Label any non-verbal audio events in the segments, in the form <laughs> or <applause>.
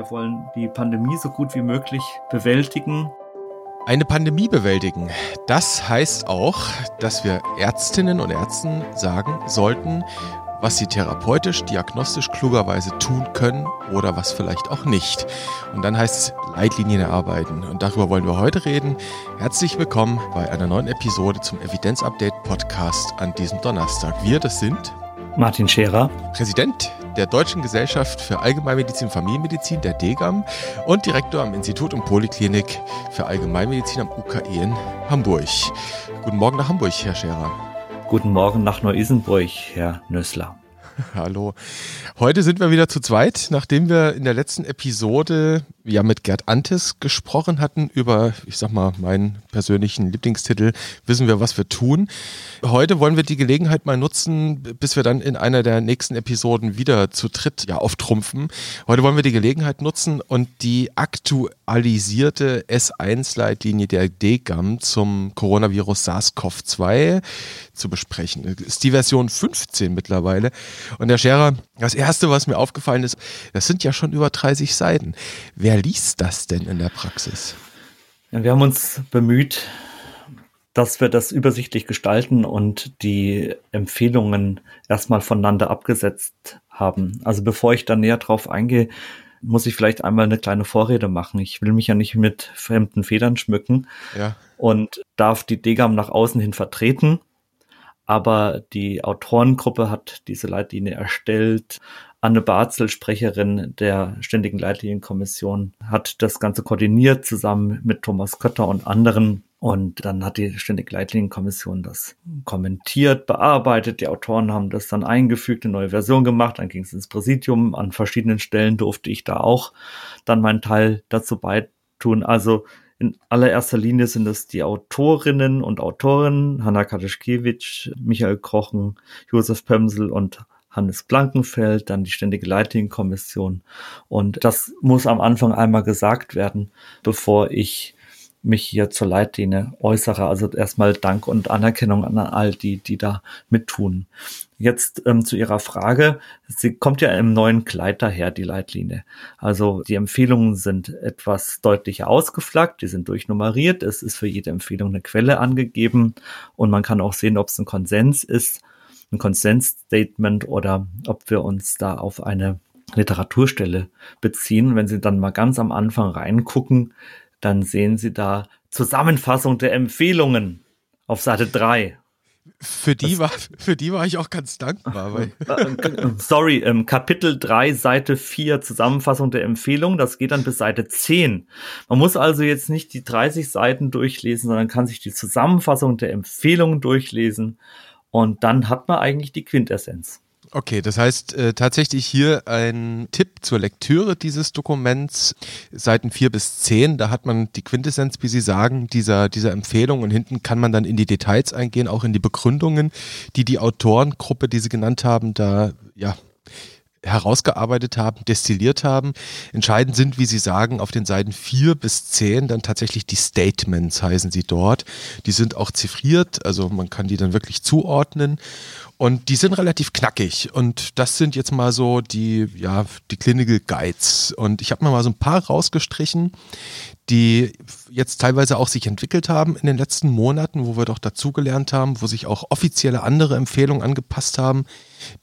Wir wollen die Pandemie so gut wie möglich bewältigen. Eine Pandemie bewältigen. Das heißt auch, dass wir Ärztinnen und Ärzten sagen sollten, was sie therapeutisch, diagnostisch klugerweise tun können oder was vielleicht auch nicht. Und dann heißt es Leitlinien erarbeiten. Und darüber wollen wir heute reden. Herzlich willkommen bei einer neuen Episode zum Evidenz-Update Podcast an diesem Donnerstag. Wir, das sind Martin Scherer, Präsident der Deutschen Gesellschaft für Allgemeinmedizin und Familienmedizin, der DGAM, und Direktor am Institut und Poliklinik für Allgemeinmedizin am UKE in Hamburg. Guten Morgen nach Hamburg, Herr Scherer. Guten Morgen nach Neu-Isenburg, Herr Nössler. <laughs> Hallo. Heute sind wir wieder zu zweit, nachdem wir in der letzten Episode ja mit Gerd Antes gesprochen hatten über, ich sag mal, meinen persönlichen Lieblingstitel, wissen wir, was wir tun. Heute wollen wir die Gelegenheit mal nutzen, bis wir dann in einer der nächsten Episoden wieder zu dritt ja, auftrumpfen. Heute wollen wir die Gelegenheit nutzen und die aktualisierte S1-Leitlinie der DGAM zum Coronavirus SARS-CoV-2 zu besprechen. Das ist die Version 15 mittlerweile. Und der Scherer, das erste, was mir aufgefallen ist, das sind ja schon über 30 Seiten. Wer liest das denn in der Praxis? Wir haben uns bemüht, dass wir das übersichtlich gestalten und die Empfehlungen erstmal voneinander abgesetzt haben. Also bevor ich da näher drauf eingehe, muss ich vielleicht einmal eine kleine Vorrede machen. Ich will mich ja nicht mit fremden Federn schmücken ja. und darf die Degam nach außen hin vertreten. Aber die Autorengruppe hat diese Leitlinie erstellt. Anne Barzel, Sprecherin der Ständigen Leitlinienkommission, hat das Ganze koordiniert zusammen mit Thomas Kötter und anderen. Und dann hat die Ständige Leitlinienkommission das kommentiert, bearbeitet. Die Autoren haben das dann eingefügt, eine neue Version gemacht. Dann ging es ins Präsidium. An verschiedenen Stellen durfte ich da auch dann meinen Teil dazu beitun. Also in allererster Linie sind es die Autorinnen und Autoren, Hanna Kadischkiewicz, Michael Krochen, Josef Pömsel und Hannes Blankenfeld, dann die Ständige Leitlinienkommission. Und das muss am Anfang einmal gesagt werden, bevor ich mich hier zur Leitlinie äußere. Also erstmal Dank und Anerkennung an all die, die da mittun. Jetzt ähm, zu Ihrer Frage. Sie kommt ja im neuen Kleid daher, die Leitlinie. Also die Empfehlungen sind etwas deutlicher ausgeflaggt, die sind durchnummeriert. Es ist für jede Empfehlung eine Quelle angegeben und man kann auch sehen, ob es ein Konsens ist ein Konsensstatement oder ob wir uns da auf eine Literaturstelle beziehen. Wenn Sie dann mal ganz am Anfang reingucken, dann sehen Sie da Zusammenfassung der Empfehlungen auf Seite 3. Für die, war, für die war ich auch ganz dankbar. Weil <laughs> <laughs> Sorry, ähm, Kapitel 3, Seite 4, Zusammenfassung der Empfehlung, das geht dann bis Seite 10. Man muss also jetzt nicht die 30 Seiten durchlesen, sondern kann sich die Zusammenfassung der Empfehlungen durchlesen und dann hat man eigentlich die Quintessenz. Okay, das heißt äh, tatsächlich hier ein Tipp zur Lektüre dieses Dokuments, Seiten 4 bis 10, da hat man die Quintessenz, wie Sie sagen, dieser, dieser Empfehlung und hinten kann man dann in die Details eingehen, auch in die Begründungen, die die Autorengruppe, die Sie genannt haben, da ja herausgearbeitet haben, destilliert haben. Entscheidend sind, wie Sie sagen, auf den Seiten 4 bis 10 dann tatsächlich die Statements heißen sie dort. Die sind auch ziffriert, also man kann die dann wirklich zuordnen. Und die sind relativ knackig. Und das sind jetzt mal so die, ja, die Clinical Guides. Und ich habe mir mal so ein paar rausgestrichen, die jetzt teilweise auch sich entwickelt haben in den letzten Monaten, wo wir doch dazugelernt haben, wo sich auch offizielle andere Empfehlungen angepasst haben,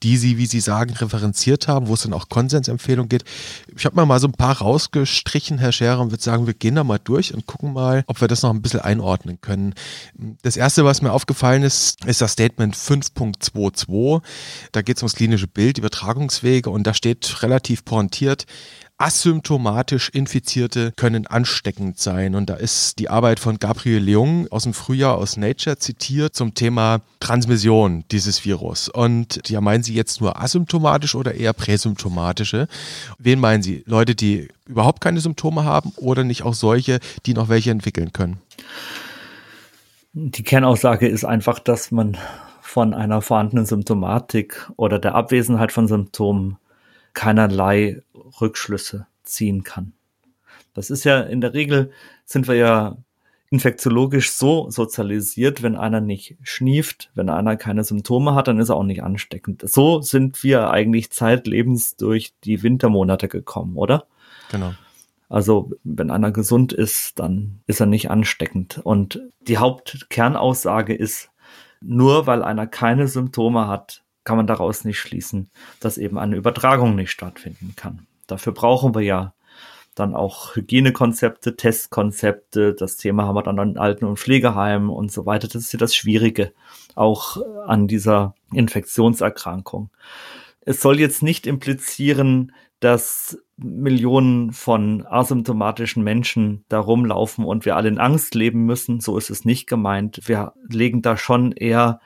die sie, wie sie sagen, referenziert haben, wo es dann auch Konsensempfehlungen geht. Ich habe mir mal so ein paar rausgestrichen, Herr Scherer, und würde sagen, wir gehen da mal durch und gucken mal, ob wir das noch ein bisschen einordnen können. Das erste, was mir aufgefallen ist, ist das Statement 5.22. Da geht es ums klinische Bild, Übertragungswege und da steht relativ pointiert, asymptomatisch Infizierte können ansteckend sein. Und da ist die Arbeit von Gabriel Leung aus dem Frühjahr aus Nature zitiert zum Thema Transmission dieses Virus. Und ja, meinen Sie jetzt nur asymptomatisch oder eher präsymptomatische? Wen meinen Sie? Leute, die überhaupt keine Symptome haben oder nicht auch solche, die noch welche entwickeln können? Die Kernaussage ist einfach, dass man von einer vorhandenen Symptomatik oder der Abwesenheit von Symptomen keinerlei Rückschlüsse ziehen kann. Das ist ja in der Regel sind wir ja infektiologisch so sozialisiert, wenn einer nicht schnieft, wenn einer keine Symptome hat, dann ist er auch nicht ansteckend. So sind wir eigentlich zeitlebens durch die Wintermonate gekommen, oder? Genau. Also wenn einer gesund ist, dann ist er nicht ansteckend. Und die Hauptkernaussage ist, nur weil einer keine Symptome hat, kann man daraus nicht schließen, dass eben eine Übertragung nicht stattfinden kann. Dafür brauchen wir ja dann auch Hygienekonzepte, Testkonzepte. Das Thema haben wir dann an Alten- und Pflegeheimen und so weiter. Das ist ja das Schwierige auch an dieser Infektionserkrankung. Es soll jetzt nicht implizieren, dass Millionen von asymptomatischen Menschen da rumlaufen und wir alle in Angst leben müssen. So ist es nicht gemeint. Wir legen da schon eher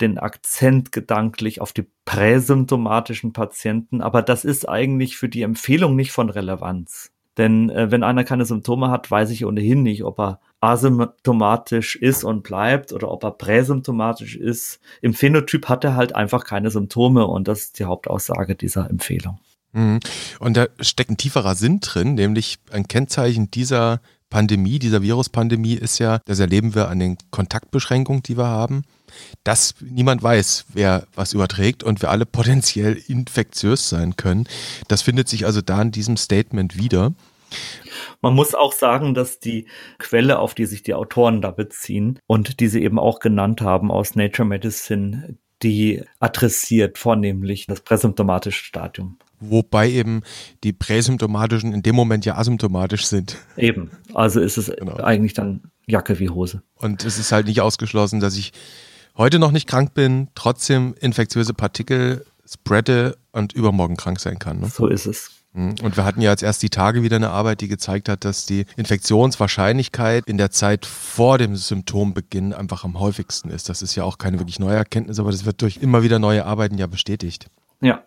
den Akzent gedanklich auf die präsymptomatischen Patienten, aber das ist eigentlich für die Empfehlung nicht von Relevanz. Denn äh, wenn einer keine Symptome hat, weiß ich ohnehin nicht, ob er asymptomatisch ist und bleibt oder ob er präsymptomatisch ist. Im Phänotyp hat er halt einfach keine Symptome und das ist die Hauptaussage dieser Empfehlung. Mhm. Und da steckt ein tieferer Sinn drin, nämlich ein Kennzeichen dieser Pandemie, dieser Viruspandemie ist ja, das erleben wir an den Kontaktbeschränkungen, die wir haben, dass niemand weiß, wer was überträgt und wir alle potenziell infektiös sein können. Das findet sich also da in diesem Statement wieder. Man muss auch sagen, dass die Quelle, auf die sich die Autoren da beziehen und die sie eben auch genannt haben aus Nature Medicine, die adressiert vornehmlich das präsymptomatische Stadium. Wobei eben die präsymptomatischen in dem Moment ja asymptomatisch sind. Eben. Also ist es genau. eigentlich dann Jacke wie Hose. Und es ist halt nicht ausgeschlossen, dass ich heute noch nicht krank bin, trotzdem infektiöse Partikel spreade und übermorgen krank sein kann. Ne? So ist es. Mhm. Und wir hatten ja jetzt erst die Tage wieder eine Arbeit, die gezeigt hat, dass die Infektionswahrscheinlichkeit in der Zeit vor dem Symptombeginn einfach am häufigsten ist. Das ist ja auch keine wirklich neue Erkenntnis, aber das wird durch immer wieder neue Arbeiten ja bestätigt. Ja,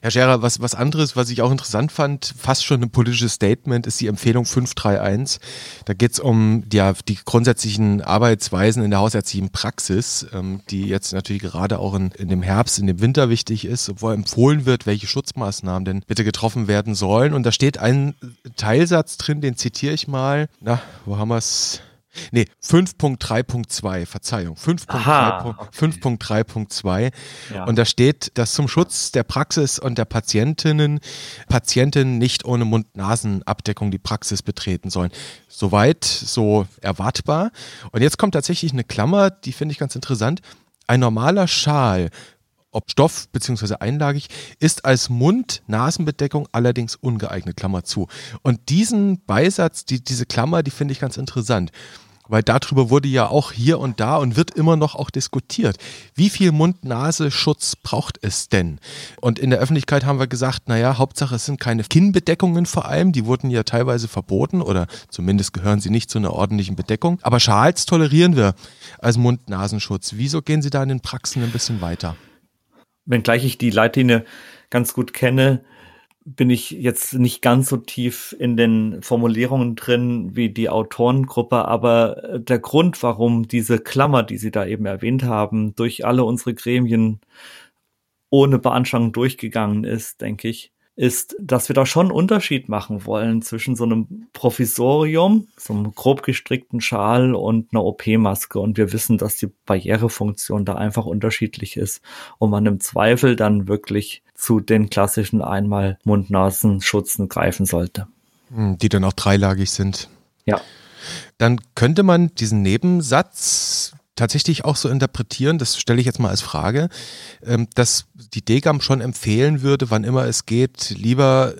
Herr Scherer, was, was anderes, was ich auch interessant fand, fast schon ein politisches Statement, ist die Empfehlung 531. Da geht es um ja, die grundsätzlichen Arbeitsweisen in der hausärztlichen Praxis, ähm, die jetzt natürlich gerade auch in, in dem Herbst, in dem Winter wichtig ist, wo empfohlen wird, welche Schutzmaßnahmen denn bitte getroffen werden sollen. Und da steht ein Teilsatz drin, den zitiere ich mal. Na, wo haben wir es? Nee, 5.3.2, Verzeihung. 5.3.2. Okay. Ja. Und da steht, dass zum Schutz der Praxis und der Patientinnen Patientinnen nicht ohne Mund-Nasen-Abdeckung die Praxis betreten sollen. Soweit, so erwartbar. Und jetzt kommt tatsächlich eine Klammer, die finde ich ganz interessant. Ein normaler Schal ob Stoff bzw. einlagig, ist als Mund-Nasenbedeckung allerdings ungeeignet, Klammer zu. Und diesen Beisatz, die, diese Klammer, die finde ich ganz interessant. Weil darüber wurde ja auch hier und da und wird immer noch auch diskutiert. Wie viel Mund-Nase-Schutz braucht es denn? Und in der Öffentlichkeit haben wir gesagt, naja, Hauptsache es sind keine Kinnbedeckungen vor allem, die wurden ja teilweise verboten oder zumindest gehören sie nicht zu einer ordentlichen Bedeckung. Aber Schals tolerieren wir als Mund-Nasenschutz. Wieso gehen Sie da in den Praxen ein bisschen weiter? Wenngleich ich die Leitlinie ganz gut kenne, bin ich jetzt nicht ganz so tief in den Formulierungen drin wie die Autorengruppe, aber äh, der Grund, warum diese Klammer, die Sie da eben erwähnt haben, durch alle unsere Gremien ohne Beanstandung durchgegangen ist, denke ich, ist, dass wir da schon einen Unterschied machen wollen zwischen so einem Provisorium, so einem grob gestrickten Schal und einer OP-Maske. Und wir wissen, dass die Barrierefunktion da einfach unterschiedlich ist und man im Zweifel dann wirklich zu den klassischen einmal Mund-Nasen-Schutzen greifen sollte. Hm, die dann auch dreilagig sind. Ja. Dann könnte man diesen Nebensatz tatsächlich auch so interpretieren, das stelle ich jetzt mal als Frage, ähm, dass die DGAM schon empfehlen würde, wann immer es geht, lieber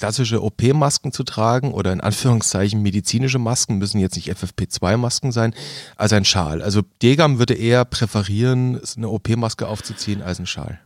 klassische OP-Masken zu tragen oder in Anführungszeichen medizinische Masken, müssen jetzt nicht FFP2-Masken sein, als ein Schal. Also DGAM würde eher präferieren, eine OP-Maske aufzuziehen als ein Schal.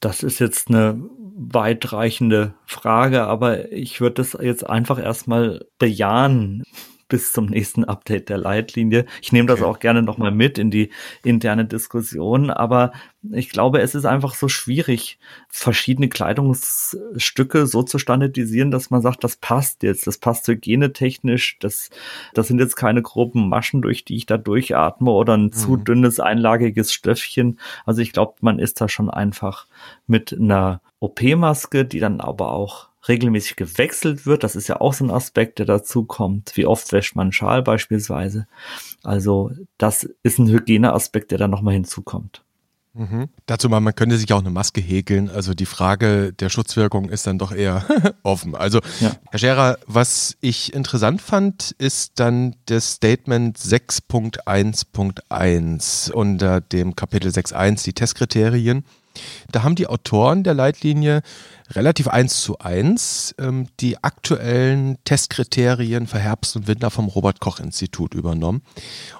Das ist jetzt eine weitreichende Frage, aber ich würde das jetzt einfach erstmal bejahen bis zum nächsten Update der Leitlinie. Ich nehme das okay. auch gerne nochmal mit in die interne Diskussion, aber ich glaube, es ist einfach so schwierig, verschiedene Kleidungsstücke so zu standardisieren, dass man sagt, das passt jetzt, das passt hygienetechnisch, das, das sind jetzt keine groben Maschen, durch die ich da durchatme oder ein mhm. zu dünnes, einlagiges Stöffchen. Also ich glaube, man ist da schon einfach mit einer OP-Maske, die dann aber auch regelmäßig gewechselt wird. Das ist ja auch so ein Aspekt, der dazu kommt. Wie oft wäscht man einen Schal beispielsweise? Also das ist ein Hygieneaspekt, der da nochmal hinzukommt. Mhm. Dazu mal, man könnte sich auch eine Maske häkeln. Also die Frage der Schutzwirkung ist dann doch eher <laughs> offen. Also, ja. Herr Scherer, was ich interessant fand, ist dann das Statement 6.1.1 unter dem Kapitel 6.1, die Testkriterien. Da haben die Autoren der Leitlinie relativ eins zu eins ähm, die aktuellen Testkriterien für Herbst und Winter vom Robert Koch Institut übernommen.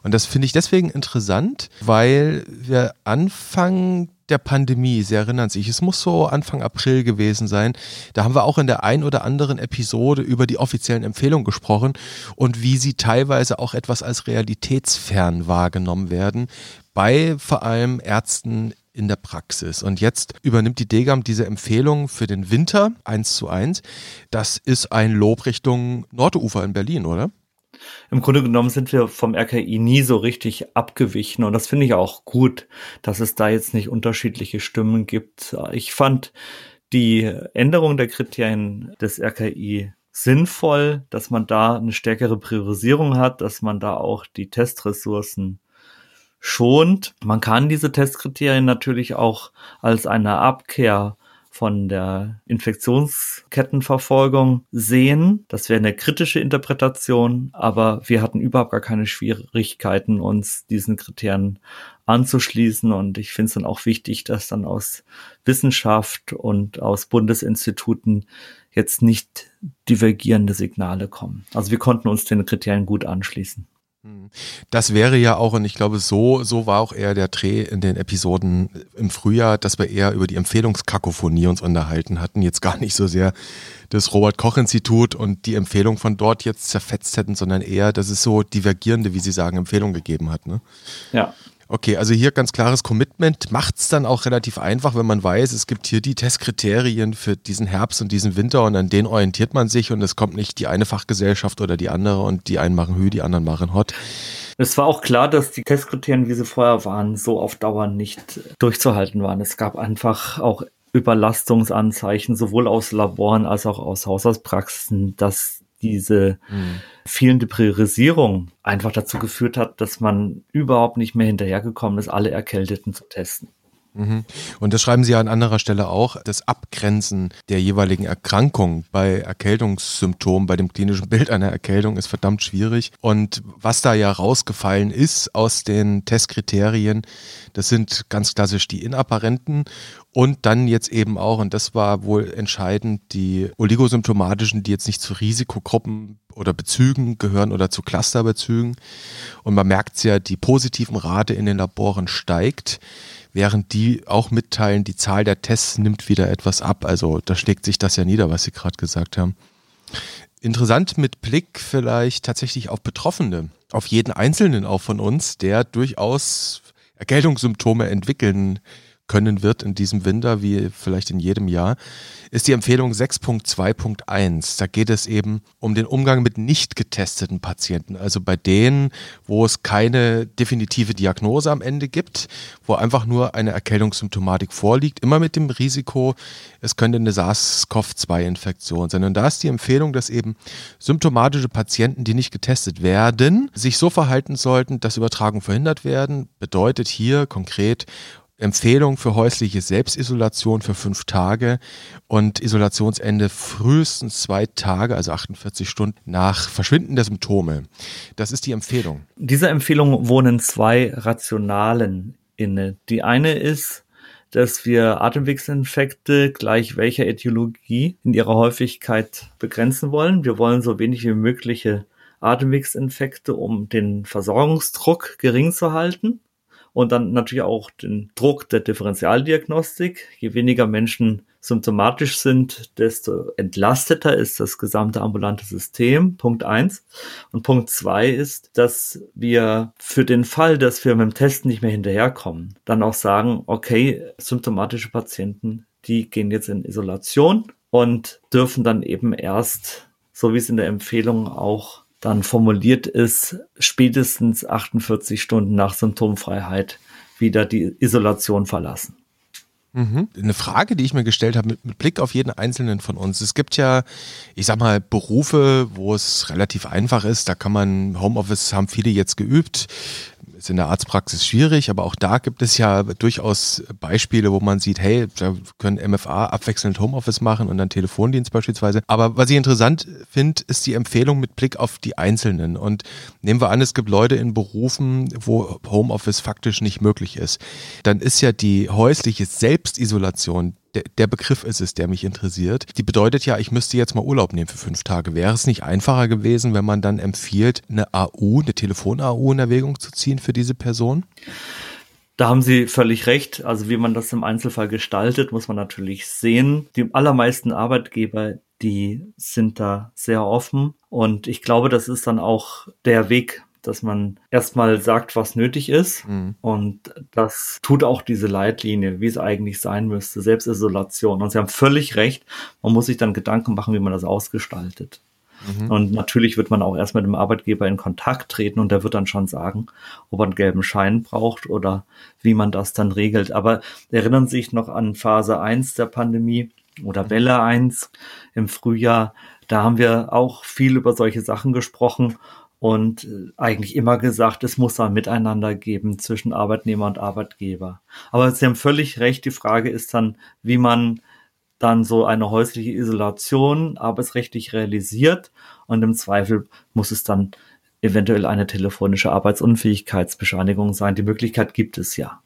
Und das finde ich deswegen interessant, weil wir Anfang der Pandemie, Sie erinnern sich, es muss so Anfang April gewesen sein. Da haben wir auch in der ein oder anderen Episode über die offiziellen Empfehlungen gesprochen und wie sie teilweise auch etwas als realitätsfern wahrgenommen werden bei vor allem Ärzten in der Praxis. Und jetzt übernimmt die Degam diese Empfehlung für den Winter 1 zu 1. Das ist ein Lob Richtung Nordufer in Berlin, oder? Im Grunde genommen sind wir vom RKI nie so richtig abgewichen und das finde ich auch gut, dass es da jetzt nicht unterschiedliche Stimmen gibt. Ich fand die Änderung der Kriterien des RKI sinnvoll, dass man da eine stärkere Priorisierung hat, dass man da auch die Testressourcen schont. Man kann diese Testkriterien natürlich auch als eine Abkehr von der Infektionskettenverfolgung sehen. Das wäre eine kritische Interpretation, aber wir hatten überhaupt gar keine Schwierigkeiten, uns diesen Kriterien anzuschließen. Und ich finde es dann auch wichtig, dass dann aus Wissenschaft und aus Bundesinstituten jetzt nicht divergierende Signale kommen. Also wir konnten uns den Kriterien gut anschließen. Hm. Das wäre ja auch, und ich glaube, so, so war auch eher der Dreh in den Episoden im Frühjahr, dass wir eher über die Empfehlungskakophonie uns unterhalten hatten, jetzt gar nicht so sehr das Robert-Koch-Institut und die Empfehlung von dort jetzt zerfetzt hätten, sondern eher, dass es so divergierende, wie Sie sagen, Empfehlungen gegeben hat. Ne? Ja, Okay, also hier ganz klares Commitment macht es dann auch relativ einfach, wenn man weiß, es gibt hier die Testkriterien für diesen Herbst und diesen Winter und an denen orientiert man sich und es kommt nicht die eine Fachgesellschaft oder die andere und die einen machen Hü, die anderen machen Hot. Es war auch klar, dass die Testkriterien, wie sie vorher waren, so auf Dauer nicht durchzuhalten waren. Es gab einfach auch Überlastungsanzeichen, sowohl aus Laboren als auch aus Haushaltspraxen, dass diese mhm. Fehlende Priorisierung einfach dazu geführt hat, dass man überhaupt nicht mehr hinterhergekommen ist, alle Erkälteten zu testen. Mhm. Und das schreiben Sie ja an anderer Stelle auch, das Abgrenzen der jeweiligen Erkrankung bei Erkältungssymptomen, bei dem klinischen Bild einer Erkältung ist verdammt schwierig. Und was da ja rausgefallen ist aus den Testkriterien, das sind ganz klassisch die inapparenten und dann jetzt eben auch, und das war wohl entscheidend, die oligosymptomatischen, die jetzt nicht zu Risikogruppen oder Bezügen gehören oder zu Clusterbezügen. Und man merkt es ja, die positiven Rate in den Laboren steigt, während die auch mitteilen, die Zahl der Tests nimmt wieder etwas ab. Also da schlägt sich das ja nieder, was Sie gerade gesagt haben. Interessant mit Blick vielleicht tatsächlich auf Betroffene, auf jeden Einzelnen auch von uns, der durchaus Erkältungssymptome entwickeln können wird in diesem Winter, wie vielleicht in jedem Jahr, ist die Empfehlung 6.2.1. Da geht es eben um den Umgang mit nicht getesteten Patienten, also bei denen, wo es keine definitive Diagnose am Ende gibt, wo einfach nur eine Erkältungssymptomatik vorliegt, immer mit dem Risiko, es könnte eine SARS-CoV-2-Infektion sein. Und da ist die Empfehlung, dass eben symptomatische Patienten, die nicht getestet werden, sich so verhalten sollten, dass Übertragungen verhindert werden. Bedeutet hier konkret Empfehlung für häusliche Selbstisolation für fünf Tage und Isolationsende frühestens zwei Tage, also 48 Stunden nach Verschwinden der Symptome. Das ist die Empfehlung. Dieser Empfehlung wohnen zwei Rationalen inne. Die eine ist, dass wir Atemwegsinfekte gleich welcher Äthiologie in ihrer Häufigkeit begrenzen wollen. Wir wollen so wenig wie mögliche Atemwegsinfekte, um den Versorgungsdruck gering zu halten und dann natürlich auch den Druck der Differentialdiagnostik. Je weniger Menschen symptomatisch sind, desto entlasteter ist das gesamte ambulante System. Punkt eins. Und Punkt zwei ist, dass wir für den Fall, dass wir mit dem Testen nicht mehr hinterherkommen, dann auch sagen, okay, symptomatische Patienten, die gehen jetzt in Isolation und dürfen dann eben erst, so wie es in der Empfehlung auch dann formuliert ist, spätestens 48 Stunden nach Symptomfreiheit wieder die Isolation verlassen. Mhm. Eine Frage, die ich mir gestellt habe, mit, mit, Blick auf jeden einzelnen von uns. Es gibt ja, ich sag mal, Berufe, wo es relativ einfach ist. Da kann man, Homeoffice haben viele jetzt geübt ist in der Arztpraxis schwierig, aber auch da gibt es ja durchaus Beispiele, wo man sieht, hey, da können MFA abwechselnd Homeoffice machen und dann Telefondienst beispielsweise. Aber was ich interessant finde, ist die Empfehlung mit Blick auf die Einzelnen. Und nehmen wir an, es gibt Leute in Berufen, wo Homeoffice faktisch nicht möglich ist. Dann ist ja die häusliche Selbstisolation der, der Begriff ist es, der mich interessiert. Die bedeutet ja, ich müsste jetzt mal Urlaub nehmen für fünf Tage. Wäre es nicht einfacher gewesen, wenn man dann empfiehlt, eine AU, eine Telefon-AU in Erwägung zu ziehen für diese Person? Da haben Sie völlig recht. Also wie man das im Einzelfall gestaltet, muss man natürlich sehen. Die allermeisten Arbeitgeber, die sind da sehr offen. Und ich glaube, das ist dann auch der Weg, dass man erstmal sagt, was nötig ist. Mhm. Und das tut auch diese Leitlinie, wie es eigentlich sein müsste, Selbstisolation. Und Sie haben völlig recht, man muss sich dann Gedanken machen, wie man das ausgestaltet. Mhm. Und natürlich wird man auch erst mit dem Arbeitgeber in Kontakt treten und der wird dann schon sagen, ob er einen gelben Schein braucht oder wie man das dann regelt. Aber erinnern Sie sich noch an Phase 1 der Pandemie oder. Welle 1 im Frühjahr. Da haben wir auch viel über solche Sachen gesprochen und äh, eigentlich immer gesagt, es muss ein Miteinander geben zwischen Arbeitnehmer und Arbeitgeber. Aber Sie haben völlig recht, die Frage ist dann, wie man dann so eine häusliche Isolation arbeitsrechtlich realisiert und im Zweifel muss es dann eventuell eine telefonische Arbeitsunfähigkeitsbescheinigung sein. Die Möglichkeit gibt es ja.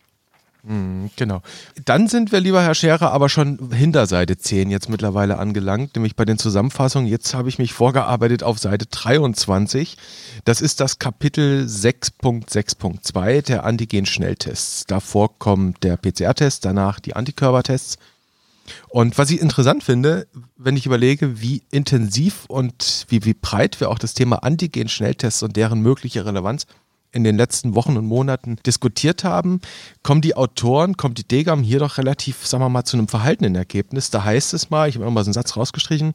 Mhm, genau. Dann sind wir, lieber Herr Scherer, aber schon hinter Seite 10 jetzt mittlerweile angelangt, nämlich bei den Zusammenfassungen. Jetzt habe ich mich vorgearbeitet auf Seite 23. Das ist das Kapitel 6.6.2 der Antigen-Schnelltests. Davor kommt der PCR-Test, danach die Antikörpertests. Und was ich interessant finde, wenn ich überlege, wie intensiv und wie, wie breit wir auch das Thema Antigen-Schnelltests und deren mögliche Relevanz in den letzten Wochen und Monaten diskutiert haben, kommen die Autoren, kommt die Degam hier doch relativ, sagen wir mal, zu einem verhaltenen Ergebnis. Da heißt es mal, ich habe mal so einen Satz rausgestrichen,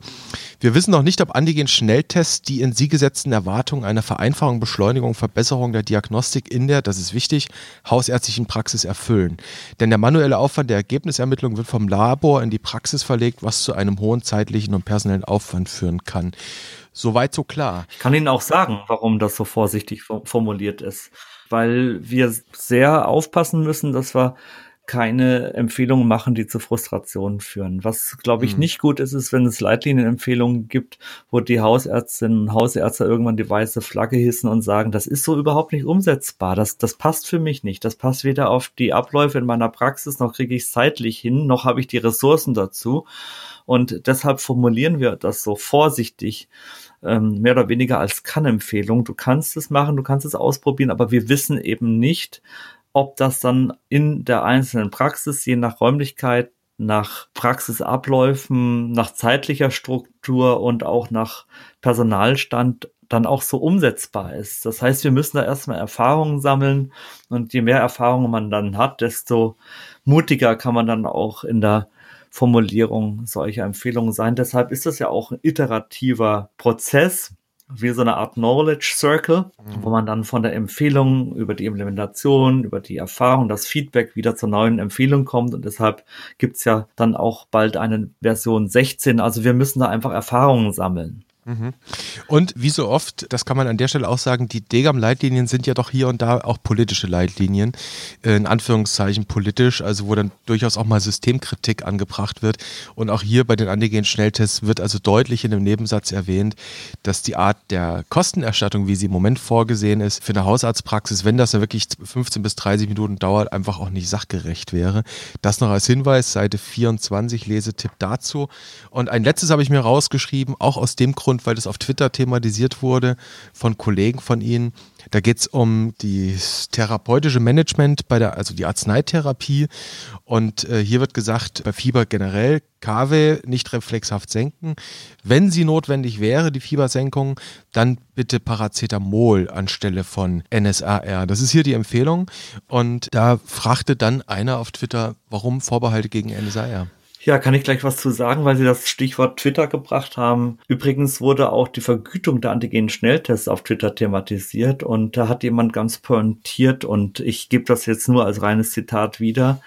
wir wissen noch nicht, ob Antigen-Schnelltests die in sie gesetzten Erwartungen einer Vereinfachung, Beschleunigung, Verbesserung der Diagnostik in der, das ist wichtig, hausärztlichen Praxis erfüllen. Denn der manuelle Aufwand der Ergebnisermittlung wird vom Labor in die Praxis verlegt, was zu einem hohen zeitlichen und personellen Aufwand führen kann. Soweit so klar. Ich kann Ihnen auch sagen, warum das so vorsichtig formuliert ist. Weil wir sehr aufpassen müssen, dass wir keine Empfehlungen machen, die zu Frustrationen führen. Was, glaube ich, mhm. nicht gut ist, ist, wenn es Leitlinienempfehlungen gibt, wo die Hausärztinnen und Hausärzte irgendwann die weiße Flagge hissen und sagen, das ist so überhaupt nicht umsetzbar. Das, das passt für mich nicht. Das passt weder auf die Abläufe in meiner Praxis, noch kriege ich es zeitlich hin, noch habe ich die Ressourcen dazu. Und deshalb formulieren wir das so vorsichtig, ähm, mehr oder weniger als Kann-Empfehlung. Du kannst es machen, du kannst es ausprobieren, aber wir wissen eben nicht, ob das dann in der einzelnen Praxis, je nach Räumlichkeit, nach Praxisabläufen, nach zeitlicher Struktur und auch nach Personalstand dann auch so umsetzbar ist. Das heißt, wir müssen da erstmal Erfahrungen sammeln und je mehr Erfahrungen man dann hat, desto mutiger kann man dann auch in der Formulierung solcher Empfehlungen sein. Deshalb ist das ja auch ein iterativer Prozess, wie so eine Art Knowledge Circle, mhm. wo man dann von der Empfehlung über die Implementation, über die Erfahrung, das Feedback wieder zur neuen Empfehlung kommt. Und deshalb gibt's ja dann auch bald eine Version 16. Also wir müssen da einfach Erfahrungen sammeln. Mhm. Und wie so oft, das kann man an der Stelle auch sagen, die Degam-Leitlinien sind ja doch hier und da auch politische Leitlinien, äh, in Anführungszeichen politisch, also wo dann durchaus auch mal Systemkritik angebracht wird. Und auch hier bei den Antigen-Schnelltests wird also deutlich in dem Nebensatz erwähnt, dass die Art der Kostenerstattung, wie sie im Moment vorgesehen ist, für eine Hausarztpraxis, wenn das ja wirklich 15 bis 30 Minuten dauert, einfach auch nicht sachgerecht wäre. Das noch als Hinweis, Seite 24, Lesetipp dazu. Und ein letztes habe ich mir rausgeschrieben, auch aus dem Grund, Hintergrund, weil das auf Twitter thematisiert wurde von Kollegen von Ihnen. Da geht es um das therapeutische Management bei der, also die Arzneitherapie. Und äh, hier wird gesagt, bei Fieber generell Kave nicht reflexhaft senken. Wenn sie notwendig wäre, die Fiebersenkung, dann bitte Paracetamol anstelle von NSAR. Das ist hier die Empfehlung. Und da fragte dann einer auf Twitter, warum Vorbehalte gegen NSAR? Ja, kann ich gleich was zu sagen, weil Sie das Stichwort Twitter gebracht haben. Übrigens wurde auch die Vergütung der Antigen-Schnelltests auf Twitter thematisiert und da hat jemand ganz pointiert und ich gebe das jetzt nur als reines Zitat wieder.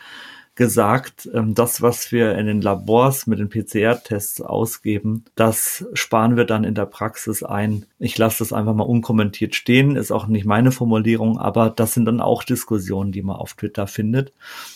gesagt, ähm, das, was wir in den Labors mit den PCR-Tests ausgeben, das sparen wir dann in der Praxis ein. Ich lasse das einfach mal unkommentiert stehen, ist auch nicht meine Formulierung, aber das sind dann auch Diskussionen, die man auf Twitter findet.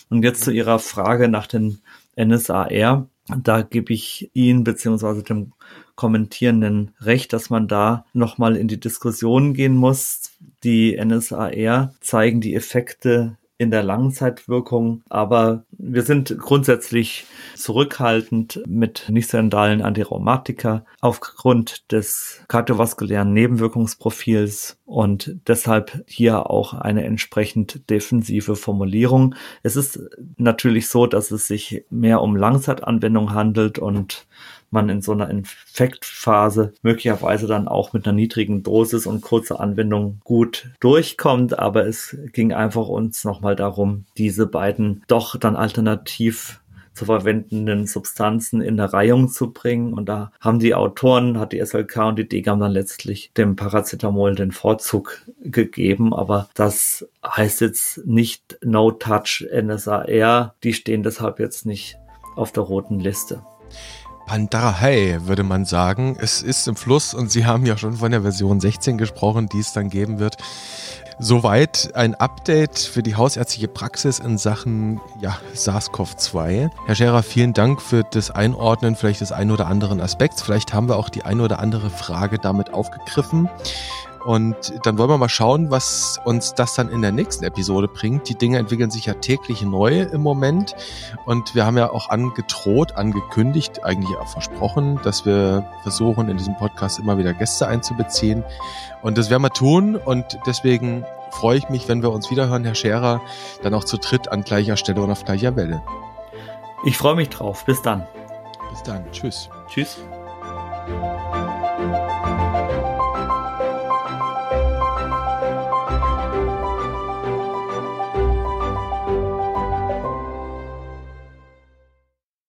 Und jetzt zu Ihrer Frage nach den NSAR. Da gebe ich Ihnen beziehungsweise dem Kommentierenden recht, dass man da nochmal in die Diskussion gehen muss. Die NSAR zeigen die Effekte in der Langzeitwirkung, aber wir sind grundsätzlich zurückhaltend mit nicht-sendalen Antirheumatika aufgrund des kardiovaskulären Nebenwirkungsprofils und deshalb hier auch eine entsprechend defensive Formulierung. Es ist natürlich so, dass es sich mehr um Langzeitanwendung handelt und man in so einer Infektphase möglicherweise dann auch mit einer niedrigen Dosis und kurzer Anwendung gut durchkommt. Aber es ging einfach uns nochmal darum, diese beiden doch dann alternativ zu verwendenden Substanzen in eine Reihung zu bringen. Und da haben die Autoren, hat die SLK und die DGAM dann letztlich dem Paracetamol den Vorzug gegeben. Aber das heißt jetzt nicht No Touch NSAR. Die stehen deshalb jetzt nicht auf der roten Liste. Pandarahai, würde man sagen. Es ist im Fluss und Sie haben ja schon von der Version 16 gesprochen, die es dann geben wird. Soweit ein Update für die hausärztliche Praxis in Sachen ja, SARS-CoV-2. Herr Scherer, vielen Dank für das Einordnen vielleicht des ein oder anderen Aspekts. Vielleicht haben wir auch die ein oder andere Frage damit aufgegriffen. Und dann wollen wir mal schauen, was uns das dann in der nächsten Episode bringt. Die Dinge entwickeln sich ja täglich neu im Moment. Und wir haben ja auch angedroht, angekündigt, eigentlich auch versprochen, dass wir versuchen, in diesem Podcast immer wieder Gäste einzubeziehen. Und das werden wir tun. Und deswegen freue ich mich, wenn wir uns wiederhören, Herr Scherer, dann auch zu dritt an gleicher Stelle und auf gleicher Welle. Ich freue mich drauf. Bis dann. Bis dann. Tschüss. Tschüss.